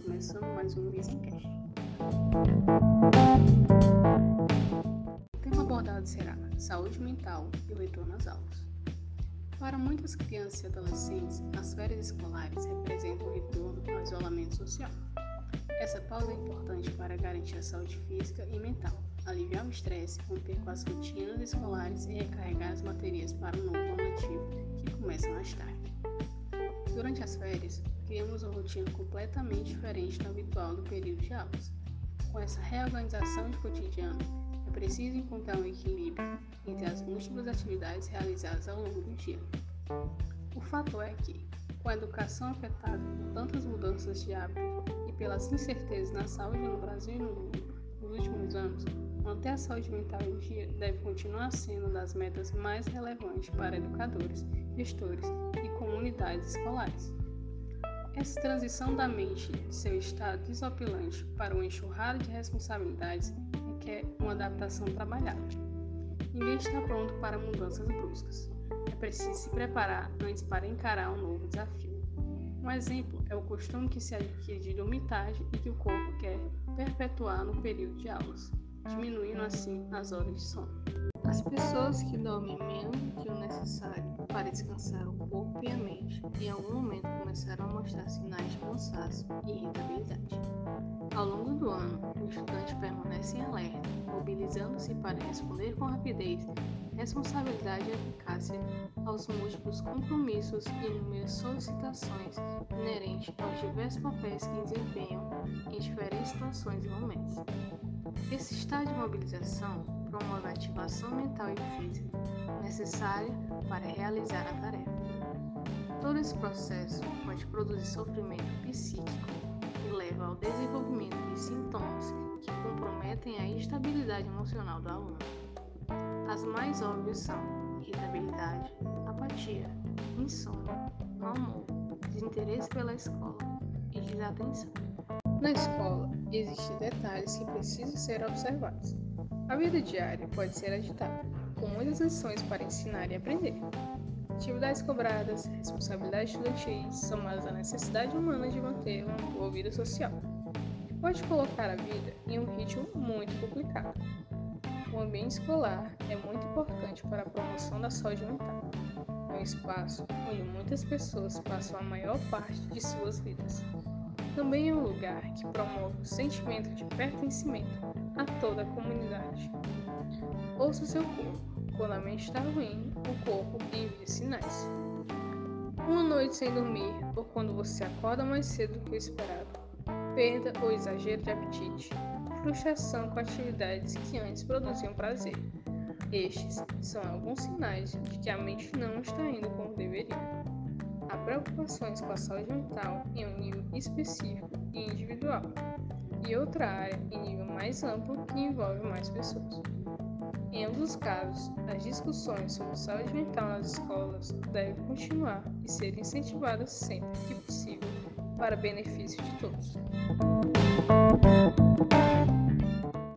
começando mais um Visencast. O tema abordado será saúde mental e o retorno às aulas. Para muitas crianças e adolescentes, as férias escolares representam o retorno ao isolamento social. Essa pausa é importante para garantir a saúde física e mental, aliviar o estresse, romper com as rotinas escolares e recarregar as baterias para o novo normativo que começa mais tarde. Durante as férias, criamos uma rotina completamente diferente da habitual do período de aulas. Com essa reorganização de cotidiano, é preciso encontrar um equilíbrio entre as múltiplas atividades realizadas ao longo do dia. O fato é que, com a educação afetada por tantas mudanças de hábito e pelas incertezas na saúde no Brasil e no mundo nos últimos anos, manter a saúde mental em dia deve continuar sendo uma das metas mais relevantes para educadores, gestores e comunidades escolares. Essa transição da mente de seu estado desopilante para uma enxurrada de responsabilidades requer uma adaptação trabalhada. Ninguém está pronto para mudanças bruscas. É preciso se preparar antes para encarar um novo desafio. Um exemplo é o costume que se adquire de dormitagem e que o corpo quer perpetuar no período de aulas, diminuindo assim as horas de sono. As pessoas que dormem menos que o necessário para descansar o corpo e a mente, em algum momento começaram a mostrar sinais de cansaço e irritabilidade. Ao longo do ano, o estudante permanece em alerta, mobilizando-se para responder com rapidez, responsabilidade e eficácia aos múltiplos compromissos e inúmeras solicitações inerentes aos diversos papéis que desempenham em diferentes situações e momentos. Esse estado de mobilização promove a ativação mental e física necessária para realizar a tarefa. Todo esse processo pode produzir sofrimento psíquico e leva ao desenvolvimento de sintomas que comprometem a estabilidade emocional do aluno. As mais óbvias são irritabilidade, apatia, insônia, mau humor, desinteresse pela escola e desatenção. Na escola, existem detalhes que precisam ser observados. A vida diária pode ser agitada, com muitas lições para ensinar e aprender. Atividades cobradas, responsabilidades estudantis, somadas à necessidade humana de manter uma boa vida social, pode colocar a vida em um ritmo muito complicado. O ambiente escolar é muito importante para a promoção da saúde mental. É um espaço onde muitas pessoas passam a maior parte de suas vidas. Também é um lugar que promove o sentimento de pertencimento a toda a comunidade. Ouça seu corpo. Quando a mente está ruim, o corpo envia sinais. Uma noite sem dormir, ou quando você acorda mais cedo do que o esperado. Perda ou exagero de apetite. Frustração com atividades que antes produziam prazer. Estes são alguns sinais de que a mente não está indo como deveria. Há preocupações com a saúde mental em um nível específico e individual, e outra área em nível mais amplo que envolve mais pessoas. Em ambos os casos, as discussões sobre saúde mental nas escolas devem continuar e ser incentivadas sempre que possível para benefício de todos.